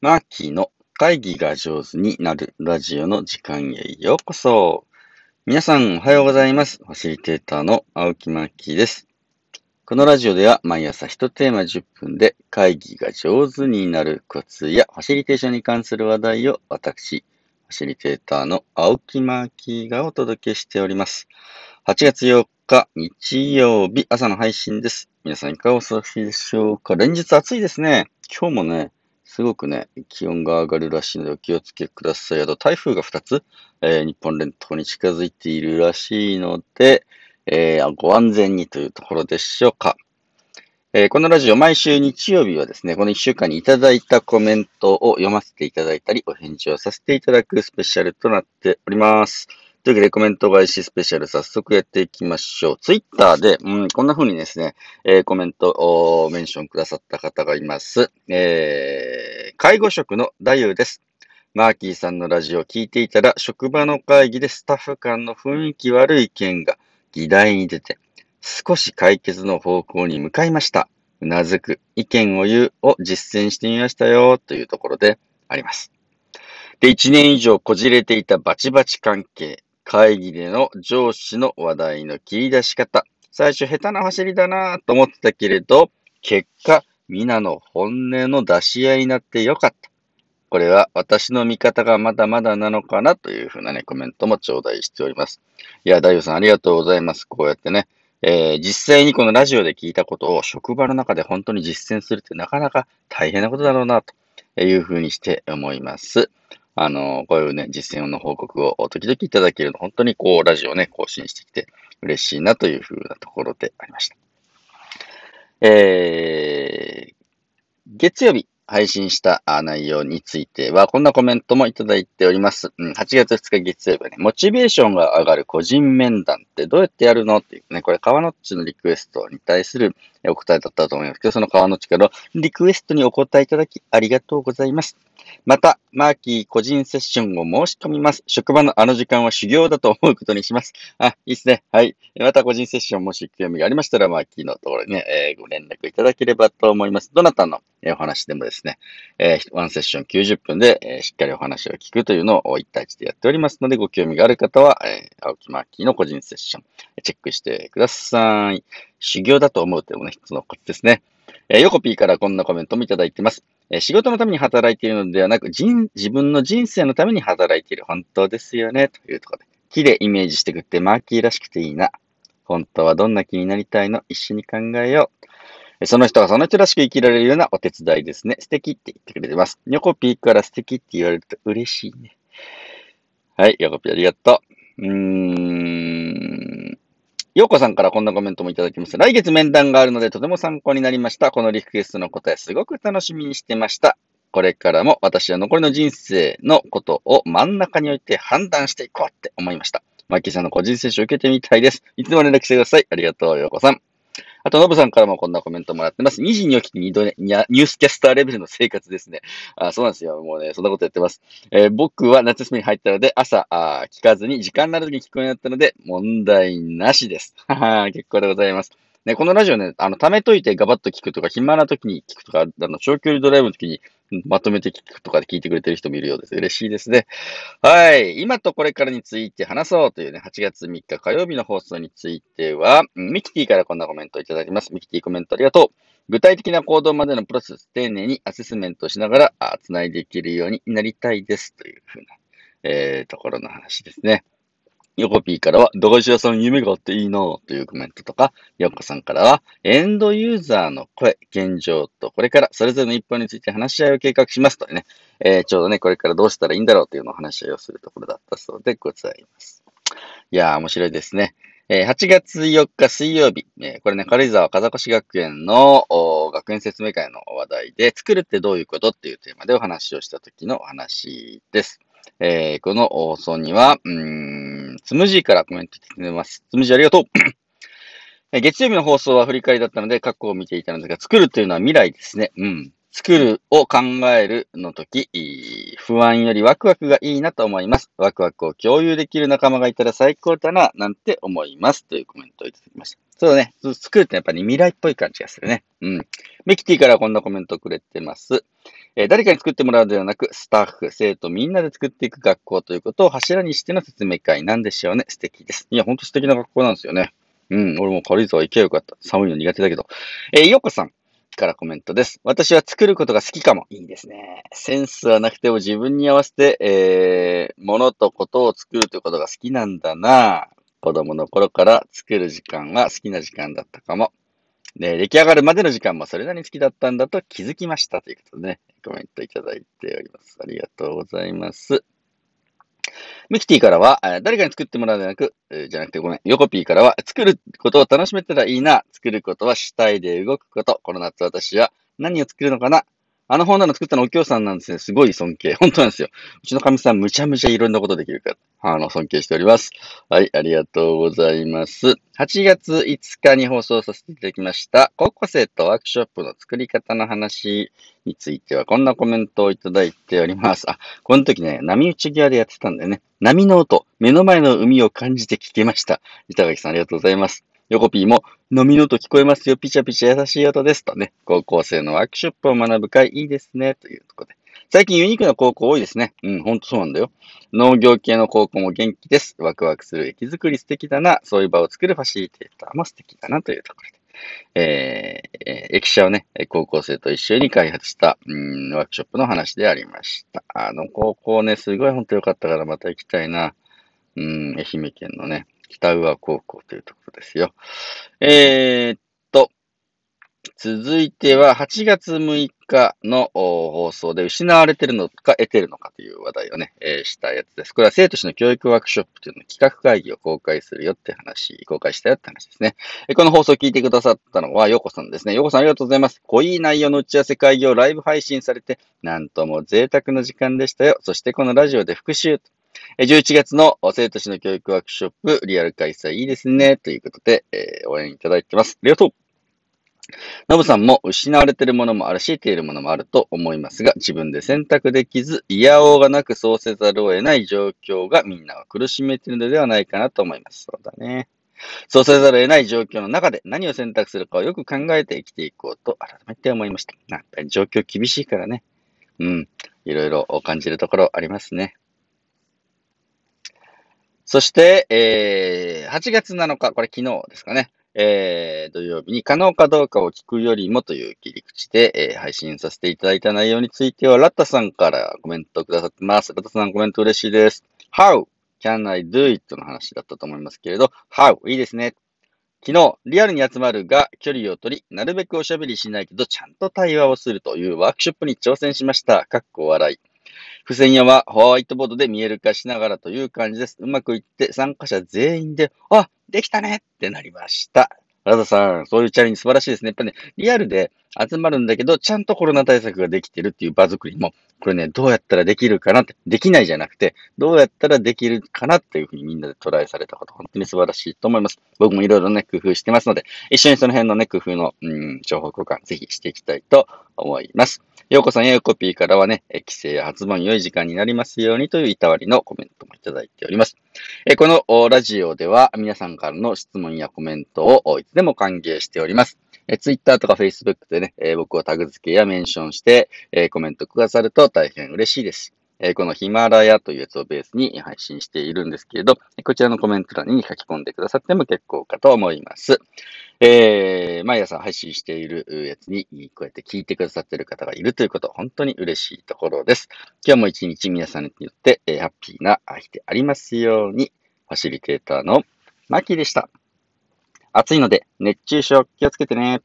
マーキーの会議が上手になるラジオの時間へようこそ。皆さんおはようございます。ファシリテーターの青木マーキーです。このラジオでは毎朝1テーマ10分で会議が上手になるコツやファシリテーションに関する話題を私、ファシリテーターの青木マーキーがお届けしております。8月4日日曜日朝の配信です。皆さんいかがお過ごしでしょうか？連日暑いですね。今日もね、すごくね、気温が上がるらしいのでお気をつけください。あと台風が2つ、えー、日本列島に近づいているらしいので、えー、ご安全にというところでしょうか。えー、このラジオ、毎週日曜日はですね、この1週間にいただいたコメントを読ませていただいたり、お返事をさせていただくスペシャルとなっております。というわけで、コメント返しスペシャル、早速やっていきましょう。ツイッターで、うん、こんな風にですね、えー、コメントをメンションくださった方がいます。えー、介護職のダユです。マーキーさんのラジオを聞いていたら、職場の会議でスタッフ間の雰囲気悪い意見が議題に出て、少し解決の方向に向かいました。うなずく、意見を言うを実践してみましたよ、というところであります。で、1年以上こじれていたバチバチ関係。会議での上司の話題の切り出し方。最初下手な走りだなと思ってたけれど、結果、皆の本音の出し合いになってよかった。これは私の見方がまだまだなのかなというふうなね、コメントも頂戴しております。いや、大夫さんありがとうございます。こうやってね、えー、実際にこのラジオで聞いたことを職場の中で本当に実践するってなかなか大変なことだろうなというふうにして思います。あの、こういうね、実践の報告を時々いただけるの、本当にこう、ラジオね、更新してきて嬉しいなというふうなところでありました。えー、月曜日、配信した内容については、こんなコメントもいただいております。うん、8月2日月曜日はね、モチベーションが上がる個人面談ってどうやってやるのっていうね、これ川のっちのリクエストに対するお答えだったと思いますけど、その川のっちからリクエストにお答えいただきありがとうございます。また、マーキー個人セッションを申し込みます。職場のあの時間は修行だと思うことにします。あ、いいっすね。はい。また個人セッションもし興味がありましたら、マーキーのところにね、えー、ご連絡いただければと思います。どなたのお話でもですね、えー、ワンセッション90分で、えー、しっかりお話を聞くというのを1対1でやっておりますので、ご興味がある方は、え、青木マーキーの個人セッション、チェックしてください。修行だと思うというのもね、一つのコツですね。えー、ヨコピーからこんなコメントもいただいてます。えー、仕事のために働いているのではなく、人、自分の人生のために働いている。本当ですよね。というところで。木でイメージしてくってマーキーらしくていいな。本当はどんな気になりたいの？一緒に考えよう。その人がその人らしく生きられるようなお手伝いですね。素敵って言ってくれてます。ヨコピーから素敵って言われると嬉しいね。はい、ヨコピーありがとう。うーん。ようこさんからこんなコメントもいただきました。来月面談があるのでとても参考になりました。このリクエストの答えすごく楽しみにしてました。これからも私は残りの人生のことを真ん中に置いて判断していこうって思いました。マッキーさんの個人接種を受けてみたいです。いつも連絡してください。ありがとう、ようこさん。あと、ノブさんからもこんなコメントもらってます。2時に起きて2度ね、ニュースキャスターレベルの生活ですね。あそうなんですよ。もうね、そんなことやってます。えー、僕は夏休みに入ったので、朝あ聞かずに時間になる時に聞くようになったので、問題なしです。はは、結構でございます。ね、このラジオね、あの、貯めといてガバッと聞くとか、暇な時に聞くとか、あの、長距離ドライブの時にまとめて聞くとかで聞いてくれてる人もいるようです。嬉しいですね。はい。今とこれからについて話そうというね、8月3日火曜日の放送については、ミキティからこんなコメントをいただきます。ミキティコメントありがとう。具体的な行動までのプロセス、丁寧にアセスメントしながら、つないでいけるようになりたいです。というふうな、えー、ところの話ですね。ヨコピーからは、駄菓子屋さん夢があっていいなというコメントとか、ヨコさんからは、エンドユーザーの声、現状と、これからそれぞれの一本について話し合いを計画しますとね、えー、ちょうどね、これからどうしたらいいんだろうというのを話し合いをするところだったそうでございます。いやー、面白いですね。えー、8月4日水曜日、えー、これね、軽井沢風越学園の学園説明会の話題で、作るってどういうことっていうテーマでお話をした時のお話です。えー、この放送には、うん、スムージーからコメントいただいてます。スムージーありがとう月曜日の放送は振り返りだったので、過去を見ていたのですが、作るというのは未来ですね。うん。作るを考えるの時、不安よりワクワクがいいなと思います。ワクワクを共有できる仲間がいたら最高だな、なんて思います。というコメントをいただきました。そうだね。作るってやっぱり未来っぽい感じがするね。うん。メキティからこんなコメントをくれてます。えー誰かに作ってもらうのではなく、スタッフ、生徒みんなで作っていく学校ということを柱にしての説明会なんでしょうね。素敵です。いや、ほんと素敵な学校なんですよね。うん、俺も軽井沢行けばよかった。寒いの苦手だけど。えー、よこさんからコメントです。私は作ることが好きかも。いいですね。センスはなくても自分に合わせて、えー、ものとことを作るということが好きなんだな。子供の頃から作る時間は好きな時間だったかも。で、出来上がるまでの時間もそれなりに好きだったんだと気づきましたということでね、コメントいただいております。ありがとうございます。ミキティからは、誰かに作ってもらうではなく、じゃなくてごめん、ヨコピーからは、作ることを楽しめたらいいな。作ることは主体で動くこと。この夏私は何を作るのかなあの本棚作ったのお京さんなんですね。すごい尊敬。本当なんですよ。うちのかみさんむちゃむちゃいろんなことできるから、あの、尊敬しております。はい、ありがとうございます。8月5日に放送させていただきました、高校生とワークショップの作り方の話については、こんなコメントをいただいております。あ、この時ね、波打ち際でやってたんだよね。波の音、目の前の海を感じて聞けました。板垣さんありがとうございます。ヨコピーも、波の音聞こえますよ、ピチャピチャ優しい音です。とね、高校生のワークショップを学ぶ会いいですね、というところで。最近ユニークな高校多いですね。うん、ほんとそうなんだよ。農業系の高校も元気です。ワクワクする駅づくり素敵だな。そういう場を作るファシリテーターも素敵だなというところで。えー駅舎をね、高校生と一緒に開発した、うん、ワークショップの話でありました。あの高校ね、すごい本当良かったからまた行きたいな。うん、愛媛県のね、北宇和高校というところですよ。えーっと、続いては8月6日の放送で失われてるのか得てるのかという話題をね、えーしたやつです。これは生徒氏の教育ワークショップというの企画会議を公開するよって話、公開したよって話ですね。えーこの放送を聞いてくださったのはヨコさんですね。ヨコさんありがとうございます。濃い内容の打ち合わせ会議をライブ配信されて、なんとも贅沢な時間でしたよ。そしてこのラジオで復習。11月の生徒氏の教育ワークショップリアル開催いいですね。ということで、えー応援いただいてます。ありがとう。ノブさんも失われているものもあるし、得ているものもあると思いますが、自分で選択できず、いやおうがなくそうせざるを得ない状況がみんなを苦しめているのではないかなと思います。そうだね。そうせざるを得ない状況の中で何を選択するかをよく考えて生きていこうと改めて思いました。やっぱり状況厳しいからね。うん。いろいろ感じるところありますね。そして、えー、8月7日、これ昨日ですかね。えー、土曜日に可能かどうかを聞くよりもという切り口で、えー配信させていただいた内容については、ラッタさんからコメントくださってます。ラッタさんコメント嬉しいです。How can I do it? の話だったと思いますけれど、How? いいですね。昨日、リアルに集まるが距離を取り、なるべくおしゃべりしないけど、ちゃんと対話をするというワークショップに挑戦しました。かっこ笑い。付箋屋はホワイトボードで見える化しながらという感じです。うまくいって参加者全員で、あ、できたねってなりました。ラザさん、そういうチャレンジ素晴らしいですね。やっぱね、リアルで集まるんだけど、ちゃんとコロナ対策ができてるっていう場作りも、これね、どうやったらできるかなって、できないじゃなくて、どうやったらできるかなっていうふうにみんなでトライされたこと、本当に素晴らしいと思います。僕もいろいろね、工夫してますので、一緒にその辺のね、工夫の、うん、情報交換、ぜひしていきたいと思います。ようこさんやよこぴーからはね、え帰省や発売良い時間になりますようにといういたわりのコメントもいただいております。えこのラジオでは皆さんからの質問やコメントをいつでも歓迎しております。え Twitter とか Facebook でね、え僕をタグ付けやメンションして、えコメントくださると大変嬉しいです。えこのヒマラヤというやつをベースに配信しているんですけれど、こちらのコメント欄に書き込んでくださっても結構かと思います。えー、毎朝配信しているやつに、こうやって聞いてくださっている方がいるということ、本当に嬉しいところです。今日も一日皆さんによって、えーハッピーな日でありますように、ファシリテーターのマキでした。暑いので熱中症気をつけてね。